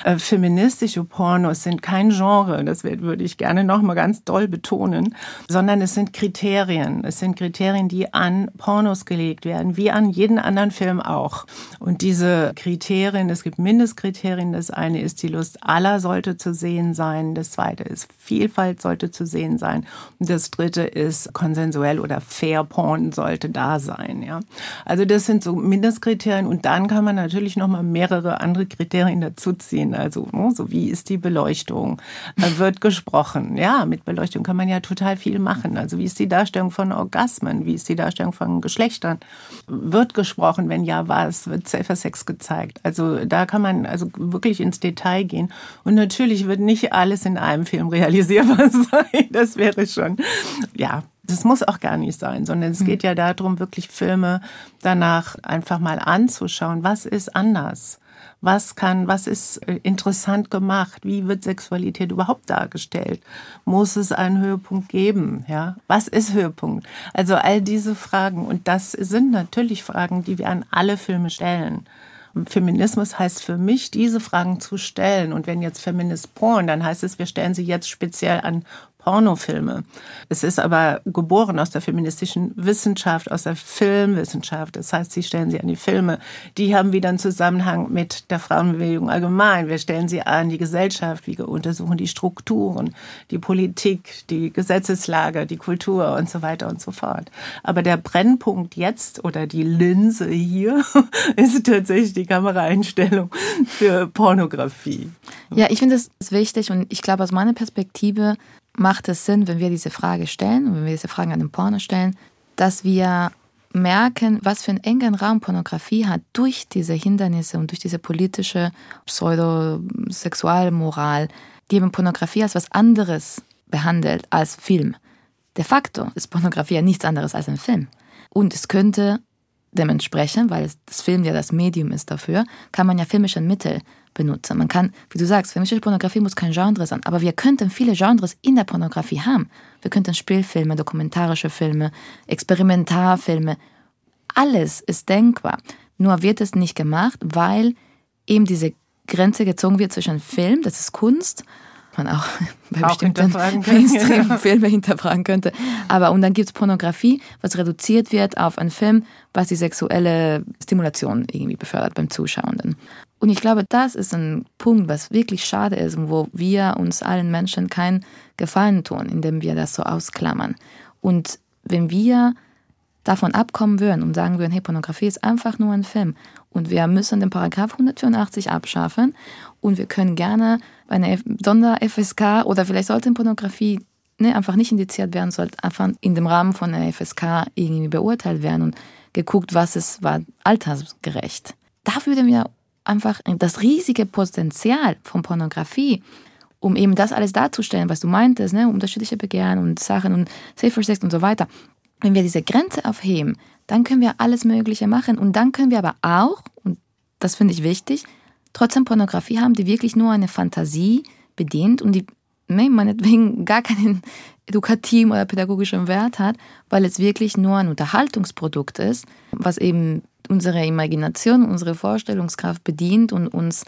Äh, feministische Pornos sind kein Genre, das würde ich gerne noch mal ganz doll betonen, sondern es sind Kriterien. Es sind Kriterien, die an Pornos gelegt werden, wie an jeden anderen Film auch. Und diese Kriterien, es gibt Mindestkriterien. Das eine ist, die Lust aller sollte zu sehen sein. Das zweite ist, Vielfalt sollte zu sehen sein. Und das dritte ist, konsensuell oder fair Porn sollte da sein. Ja? Also das sind so Mindestkriterien und dann kann man natürlich noch mal mehrere andere Kriterien dazuziehen. Also ne, so wie ist die Beleuchtung? Wird gesprochen? Ja, mit Beleuchtung kann man ja total viel machen. Also wie ist die Darstellung von Orgasmen? Wie ist die Darstellung von Geschlechtern? Wird gesprochen? Wenn ja, was? Wird Safer Sex gezeigt? Also da kann man also wirklich ins Detail gehen. Und natürlich wird nicht alles in einem Film realisierbar [laughs] sein. Das wäre schon, ja, das muss auch gar nicht sein, sondern es hm. geht ja darum, wirklich Filme danach einfach mal anzuschauen. Was ist anders? Was kann, was ist äh, interessant gemacht? Wie wird Sexualität überhaupt dargestellt? Muss es einen Höhepunkt geben? Ja, was ist Höhepunkt? Also all diese Fragen und das sind natürlich Fragen, die wir an alle Filme stellen. Feminismus heißt für mich, diese Fragen zu stellen. Und wenn jetzt Feminist Porn, dann heißt es, wir stellen sie jetzt speziell an Pornofilme. Es ist aber geboren aus der feministischen Wissenschaft, aus der Filmwissenschaft. Das heißt, sie stellen sie an die Filme. Die haben wieder einen Zusammenhang mit der Frauenbewegung allgemein. Wir stellen sie an die Gesellschaft, wir untersuchen die Strukturen, die Politik, die Gesetzeslage, die Kultur und so weiter und so fort. Aber der Brennpunkt jetzt oder die Linse hier [laughs] ist tatsächlich die Kameraeinstellung für Pornografie. Ja, ich finde das wichtig und ich glaube aus meiner Perspektive macht es Sinn, wenn wir diese Frage stellen wenn wir diese Fragen an den Porno stellen, dass wir merken, was für einen engen Raum Pornografie hat durch diese Hindernisse und durch diese politische Pseudosexualmoral, die eben Pornografie als was anderes behandelt als Film. De facto ist Pornografie ja nichts anderes als ein Film. Und es könnte dementsprechend, weil das Film ja das Medium ist dafür, kann man ja filmische Mittel benutzen. Man kann, wie du sagst, feministische Pornografie muss kein Genre sein, aber wir könnten viele Genres in der Pornografie haben. Wir könnten Spielfilme, dokumentarische Filme, Experimentarfilme, alles ist denkbar. Nur wird es nicht gemacht, weil eben diese Grenze gezogen wird zwischen Film, das ist Kunst, man auch [laughs] bei auch bestimmten Mainstream-Filmen [laughs] hinterfragen könnte. Aber und dann gibt es Pornografie, was reduziert wird auf einen Film, was die sexuelle Stimulation irgendwie befördert beim Zuschauenden. Und ich glaube, das ist ein Punkt, was wirklich schade ist und wo wir uns allen Menschen keinen Gefallen tun, indem wir das so ausklammern. Und wenn wir davon abkommen würden und sagen würden, hey, Pornografie ist einfach nur ein Film und wir müssen den Paragraph 184 abschaffen und wir können gerne eine Sonder-FSK oder vielleicht sollte Pornografie ne, einfach nicht indiziert werden, sollte einfach in dem Rahmen von einer FSK irgendwie beurteilt werden und geguckt, was es war altersgerecht. Da würden wir einfach das riesige Potenzial von Pornografie, um eben das alles darzustellen, was du meintest, ne, unterschiedliche Begehren und Sachen und Safer Sex und so weiter. Wenn wir diese Grenze aufheben, dann können wir alles Mögliche machen und dann können wir aber auch, und das finde ich wichtig, trotzdem Pornografie haben, die wirklich nur eine Fantasie bedient und die ne, meinetwegen [laughs] gar keinen edukativen oder pädagogischen Wert hat, weil es wirklich nur ein Unterhaltungsprodukt ist, was eben unsere Imagination, unsere Vorstellungskraft bedient und uns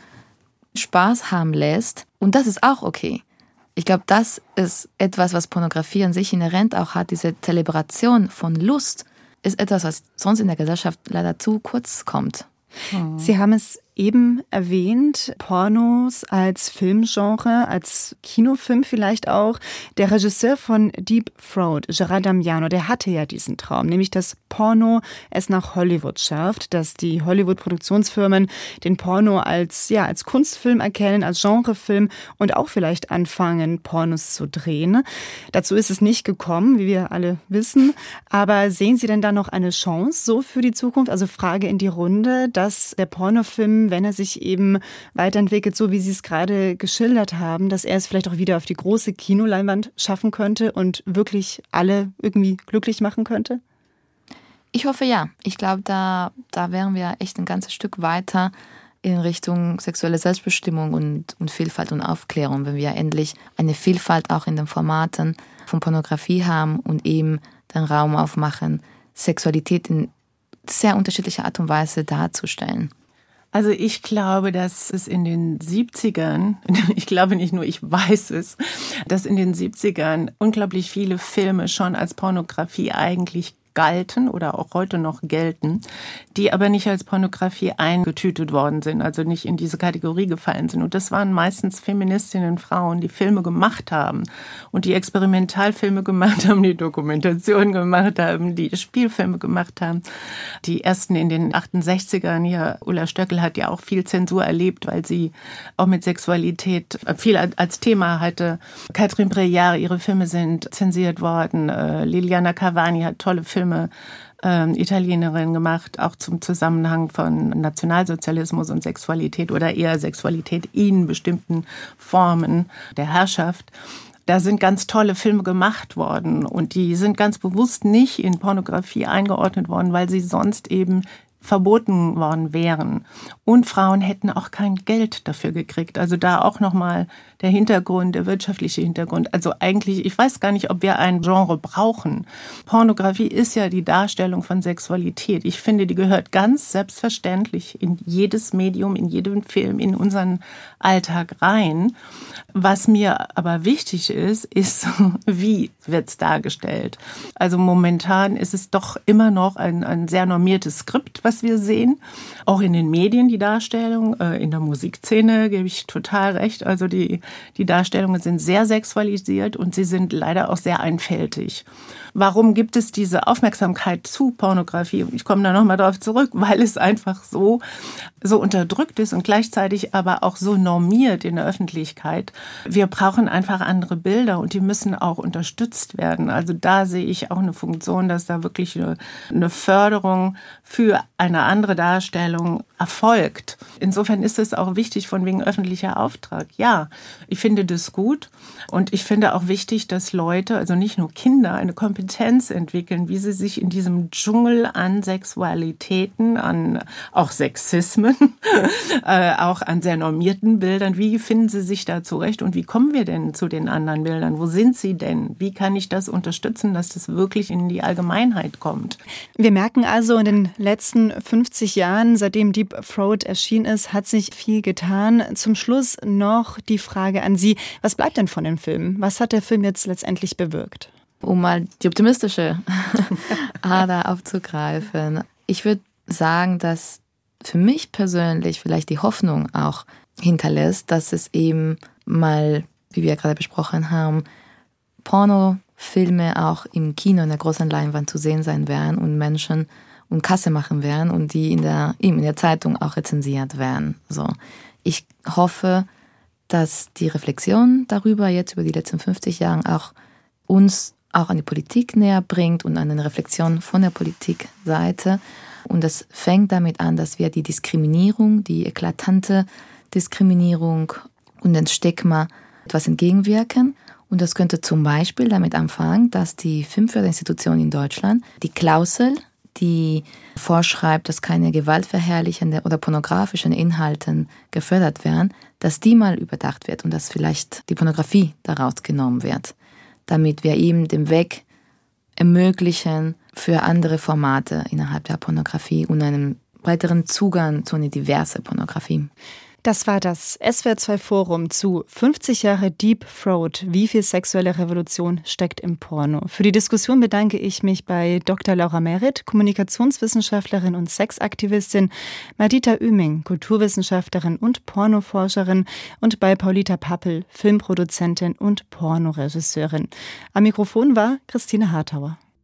Spaß haben lässt. Und das ist auch okay. Ich glaube, das ist etwas, was Pornografie an sich inhärent auch hat. Diese Zelebration von Lust ist etwas, was sonst in der Gesellschaft leider zu kurz kommt. Sie haben es eben erwähnt, Pornos als Filmgenre, als Kinofilm vielleicht auch. Der Regisseur von Deep Throat, Gerard Damiano, der hatte ja diesen Traum, nämlich dass Porno es nach Hollywood schafft, dass die Hollywood-Produktionsfirmen den Porno als, ja, als Kunstfilm erkennen, als Genrefilm und auch vielleicht anfangen, Pornos zu drehen. Dazu ist es nicht gekommen, wie wir alle wissen. Aber sehen Sie denn da noch eine Chance so für die Zukunft? Also Frage in die Runde, dass der Pornofilm, wenn er sich eben weiterentwickelt, so wie Sie es gerade geschildert haben, dass er es vielleicht auch wieder auf die große Kinoleinwand schaffen könnte und wirklich alle irgendwie glücklich machen könnte? Ich hoffe ja. Ich glaube, da, da wären wir echt ein ganzes Stück weiter in Richtung sexuelle Selbstbestimmung und, und Vielfalt und Aufklärung, wenn wir endlich eine Vielfalt auch in den Formaten von Pornografie haben und eben den Raum aufmachen, Sexualität in sehr unterschiedlicher Art und Weise darzustellen. Also ich glaube, dass es in den 70ern, [laughs] ich glaube nicht nur, ich weiß es, dass in den 70ern unglaublich viele Filme schon als Pornografie eigentlich galten oder auch heute noch gelten, die aber nicht als Pornografie eingetütet worden sind, also nicht in diese Kategorie gefallen sind. Und das waren meistens Feministinnen, Frauen, die Filme gemacht haben und die Experimentalfilme gemacht haben, die Dokumentationen gemacht haben, die Spielfilme gemacht haben. Die ersten in den 68ern hier, Ulla Stöckel hat ja auch viel Zensur erlebt, weil sie auch mit Sexualität viel als Thema hatte. Catherine Breillat, ihre Filme sind zensiert worden. Äh, Liliana Cavani hat tolle Filme Filme ähm, Italienerin gemacht, auch zum Zusammenhang von Nationalsozialismus und Sexualität oder eher Sexualität in bestimmten Formen der Herrschaft. Da sind ganz tolle Filme gemacht worden und die sind ganz bewusst nicht in Pornografie eingeordnet worden, weil sie sonst eben verboten worden wären. Und Frauen hätten auch kein Geld dafür gekriegt. Also da auch nochmal der Hintergrund, der wirtschaftliche Hintergrund. Also eigentlich, ich weiß gar nicht, ob wir ein Genre brauchen. Pornografie ist ja die Darstellung von Sexualität. Ich finde, die gehört ganz selbstverständlich in jedes Medium, in jedem Film, in unseren Alltag rein. Was mir aber wichtig ist, ist, [laughs] wie wird's dargestellt? Also momentan ist es doch immer noch ein, ein sehr normiertes Skript, was wir sehen. Auch in den Medien die Darstellung, äh, in der Musikszene gebe ich total recht. Also die die Darstellungen sind sehr sexualisiert und sie sind leider auch sehr einfältig. Warum gibt es diese Aufmerksamkeit zu Pornografie? Ich komme da nochmal drauf zurück, weil es einfach so, so unterdrückt ist und gleichzeitig aber auch so normiert in der Öffentlichkeit. Wir brauchen einfach andere Bilder und die müssen auch unterstützt werden. Also da sehe ich auch eine Funktion, dass da wirklich eine, eine Förderung für eine andere Darstellung erfolgt. Insofern ist es auch wichtig von wegen öffentlicher Auftrag. Ja, ich finde das gut und ich finde auch wichtig, dass Leute, also nicht nur Kinder, eine Kompetenz entwickeln, wie sie sich in diesem Dschungel an Sexualitäten, an auch Sexismen, [laughs] äh, auch an sehr normierten Bildern, wie finden sie sich da zurecht und wie kommen wir denn zu den anderen Bildern? Wo sind sie denn? Wie kann ich das unterstützen, dass das wirklich in die Allgemeinheit kommt? Wir merken also, in den letzten 50 Jahren, seitdem Deep Throat erschienen ist, hat sich viel getan. Zum Schluss noch die Frage an Sie. Was bleibt denn von Film? Was hat der Film jetzt letztendlich bewirkt? um mal die optimistische [laughs] Ader aufzugreifen. Ich würde sagen, dass für mich persönlich vielleicht die Hoffnung auch hinterlässt, dass es eben mal, wie wir gerade besprochen haben, Pornofilme auch im Kino in der großen Leinwand zu sehen sein werden und Menschen und Kasse machen werden und die in der, in der Zeitung auch rezensiert werden. So. Ich hoffe, dass die Reflexion darüber jetzt über die letzten 50 Jahre auch uns auch an die Politik näher bringt und an eine Reflexion von der Politikseite. Und das fängt damit an, dass wir die Diskriminierung, die eklatante Diskriminierung und den Stigma etwas entgegenwirken. Und das könnte zum Beispiel damit anfangen, dass die Filmförderinstitution in Deutschland die Klausel, die vorschreibt, dass keine gewaltverherrlichende oder pornografischen Inhalten gefördert werden, dass die mal überdacht wird und dass vielleicht die Pornografie daraus genommen wird damit wir ihm den Weg ermöglichen für andere Formate innerhalb der Pornografie und einen breiteren Zugang zu einer diversen Pornografie. Das war das SWR2 Forum zu 50 Jahre Deep Throat. Wie viel sexuelle Revolution steckt im Porno? Für die Diskussion bedanke ich mich bei Dr. Laura Merit, Kommunikationswissenschaftlerin und Sexaktivistin, Madita Oeming, Kulturwissenschaftlerin und Pornoforscherin und bei Paulita Pappel, Filmproduzentin und Pornoregisseurin. Am Mikrofon war Christine Hartauer.